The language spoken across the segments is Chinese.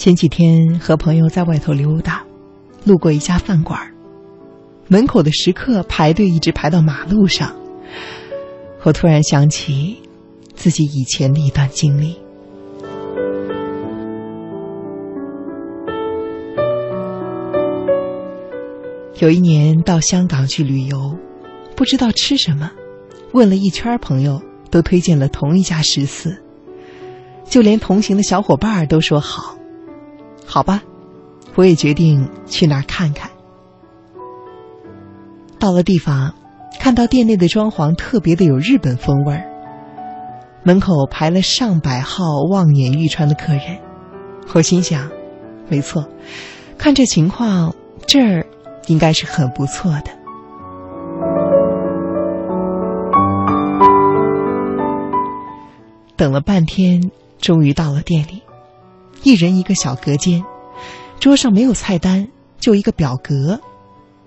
前几天和朋友在外头溜达，路过一家饭馆，门口的食客排队一直排到马路上。我突然想起自己以前的一段经历。有一年到香港去旅游，不知道吃什么，问了一圈朋友，都推荐了同一家食肆，就连同行的小伙伴都说好。好吧，我也决定去那儿看看。到了地方，看到店内的装潢特别的有日本风味儿，门口排了上百号望眼欲穿的客人。我心想，没错，看这情况，这儿应该是很不错的。等了半天，终于到了店里。一人一个小隔间，桌上没有菜单，就一个表格，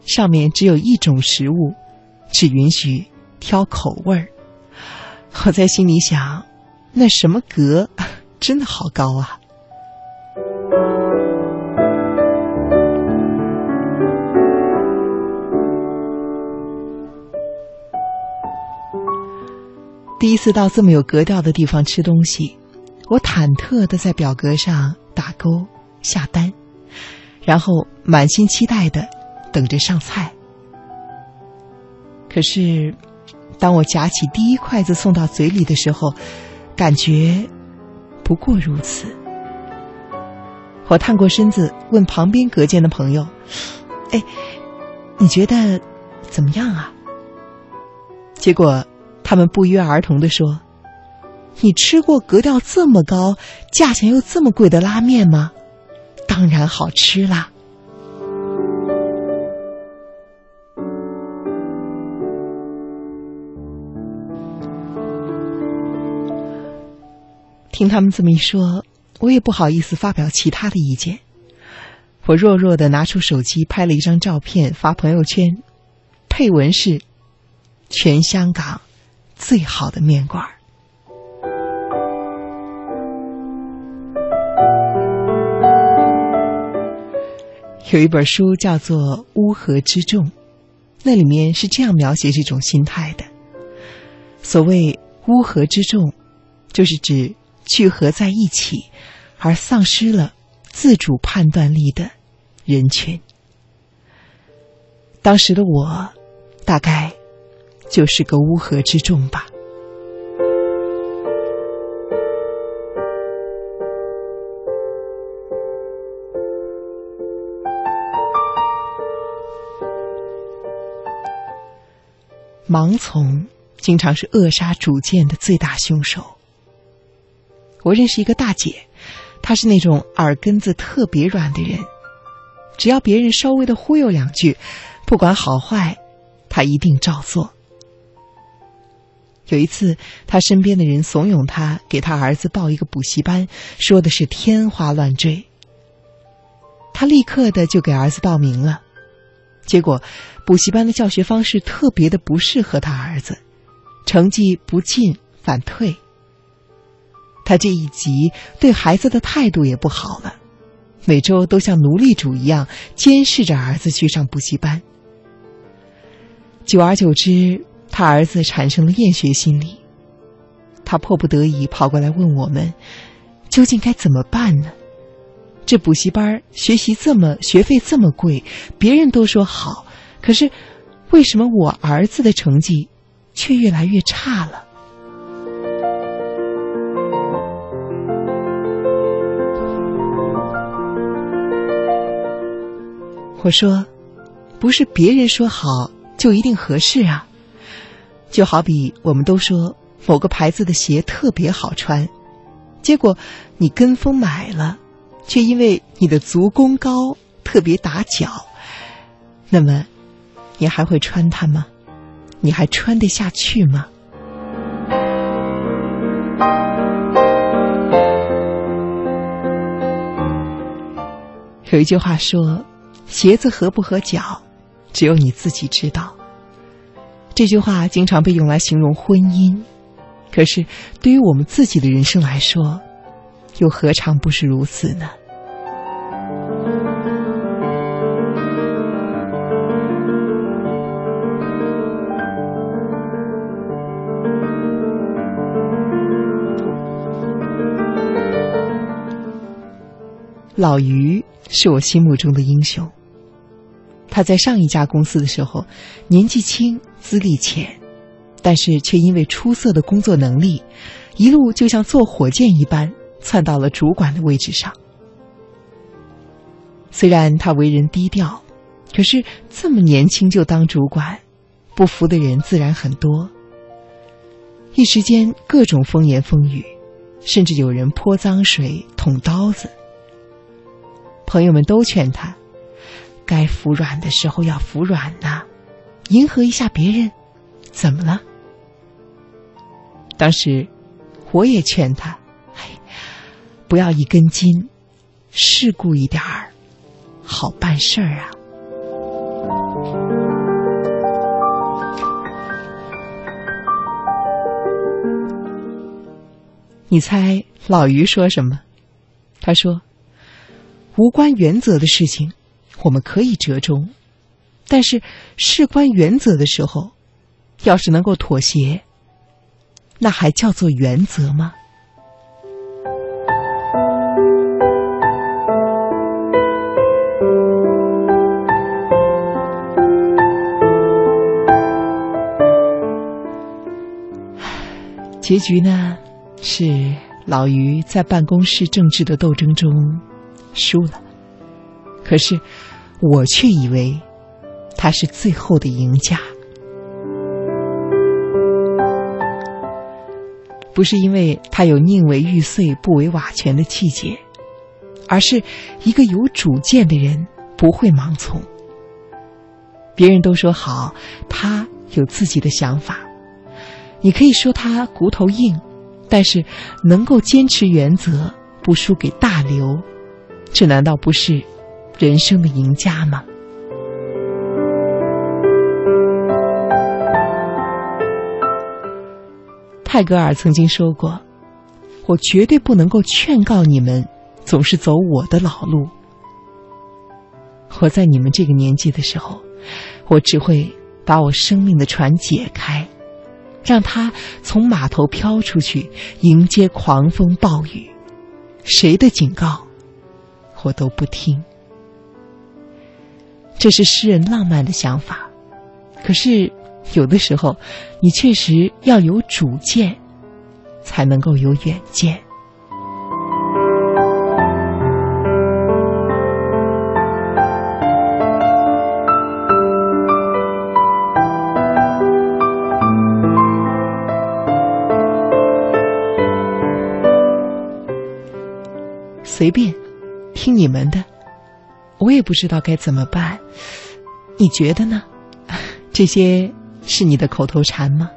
上面只有一种食物，只允许挑口味儿。我在心里想，那什么格真的好高啊！第一次到这么有格调的地方吃东西。我忐忑的在表格上打勾下单，然后满心期待的等着上菜。可是，当我夹起第一筷子送到嘴里的时候，感觉不过如此。我探过身子问旁边隔间的朋友：“哎，你觉得怎么样啊？”结果他们不约而同的说。你吃过格调这么高、价钱又这么贵的拉面吗？当然好吃啦！听他们这么一说，我也不好意思发表其他的意见。我弱弱的拿出手机拍了一张照片发朋友圈，配文是：“全香港最好的面馆。”有一本书叫做《乌合之众》，那里面是这样描写这种心态的：所谓乌合之众，就是指聚合在一起而丧失了自主判断力的人群。当时的我，大概就是个乌合之众吧。盲从经常是扼杀主见的最大凶手。我认识一个大姐，她是那种耳根子特别软的人，只要别人稍微的忽悠两句，不管好坏，她一定照做。有一次，她身边的人怂恿她给她儿子报一个补习班，说的是天花乱坠，她立刻的就给儿子报名了。结果，补习班的教学方式特别的不适合他儿子，成绩不进反退。他这一急，对孩子的态度也不好了，每周都像奴隶主一样监视着儿子去上补习班。久而久之，他儿子产生了厌学心理，他迫不得已跑过来问我们，究竟该怎么办呢？这补习班学习这么学费这么贵，别人都说好，可是为什么我儿子的成绩却越来越差了？我说，不是别人说好就一定合适啊。就好比我们都说某个牌子的鞋特别好穿，结果你跟风买了。却因为你的足弓高，特别打脚，那么，你还会穿它吗？你还穿得下去吗？有一句话说：“鞋子合不合脚，只有你自己知道。”这句话经常被用来形容婚姻，可是对于我们自己的人生来说，又何尝不是如此呢？老于是我心目中的英雄。他在上一家公司的时候年纪轻资历浅但是却因为出色的工作能力一路就像坐火箭一般窜到了主管的位置上。虽然他为人低调，可是这么年轻就当主管，不服的人自然很多。一时间，各种风言风语，甚至有人泼脏水、捅刀子。朋友们都劝他。该服软的时候要服软呐，迎合一下别人，怎么了？当时我也劝他，不要一根筋，世故一点儿，好办事儿啊。你猜老于说什么？他说：“无关原则的事情。”我们可以折中，但是事关原则的时候，要是能够妥协，那还叫做原则吗？结局呢，是老于在办公室政治的斗争中输了，可是。我却以为他是最后的赢家，不是因为他有宁为玉碎不为瓦全的气节，而是一个有主见的人不会盲从。别人都说好，他有自己的想法，你可以说他骨头硬，但是能够坚持原则，不输给大流，这难道不是？人生的赢家吗？泰戈尔曾经说过：“我绝对不能够劝告你们总是走我的老路。我在你们这个年纪的时候，我只会把我生命的船解开，让他从码头飘出去，迎接狂风暴雨。谁的警告，我都不听。”这是诗人浪漫的想法，可是有的时候，你确实要有主见，才能够有远见。随便，听你们的。我也不知道该怎么办，你觉得呢？这些是你的口头禅吗？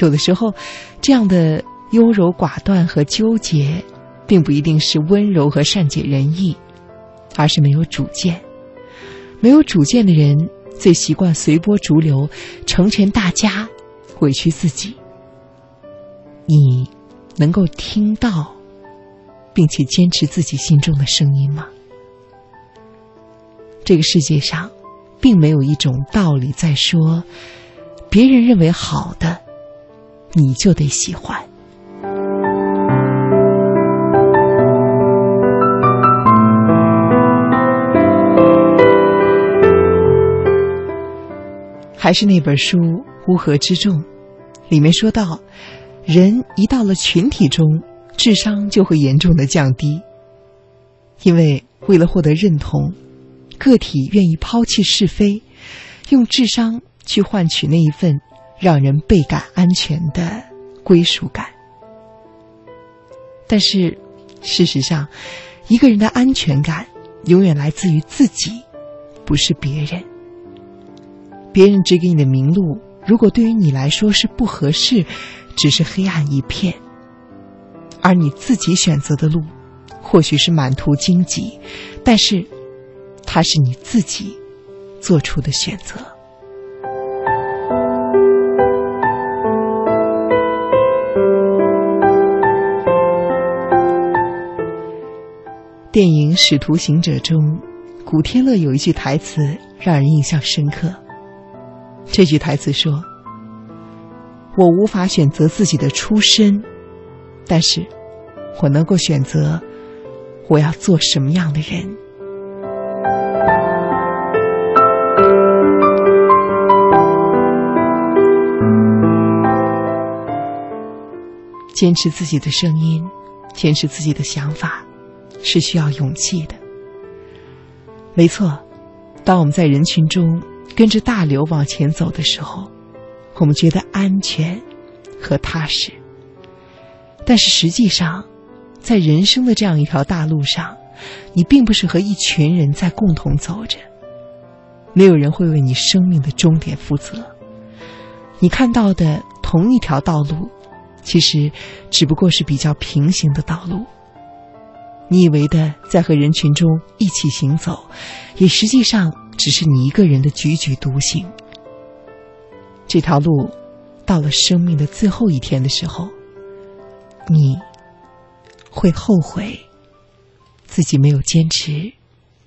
有的时候，这样的优柔寡断和纠结，并不一定是温柔和善解人意，而是没有主见。没有主见的人，最习惯随波逐流，成全大家，委屈自己。你能够听到，并且坚持自己心中的声音吗？这个世界上，并没有一种道理在说，别人认为好的，你就得喜欢。还是那本书《乌合之众》，里面说到，人一到了群体中，智商就会严重的降低，因为为了获得认同。个体愿意抛弃是非，用智商去换取那一份让人倍感安全的归属感。但是，事实上，一个人的安全感永远来自于自己，不是别人。别人指给你的明路，如果对于你来说是不合适，只是黑暗一片；而你自己选择的路，或许是满途荆棘，但是。它是你自己做出的选择。电影《使徒行者》中，古天乐有一句台词让人印象深刻。这句台词说：“我无法选择自己的出身，但是我能够选择我要做什么样的人。坚持自己的声音，坚持自己的想法，是需要勇气的。没错，当我们在人群中跟着大流往前走的时候，我们觉得安全和踏实。但是实际上，在人生的这样一条大路上，你并不是和一群人在共同走着，没有人会为你生命的终点负责。你看到的同一条道路。其实，只不过是比较平行的道路。你以为的在和人群中一起行走，也实际上只是你一个人的踽踽独行。这条路，到了生命的最后一天的时候，你会后悔自己没有坚持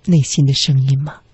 内心的声音吗？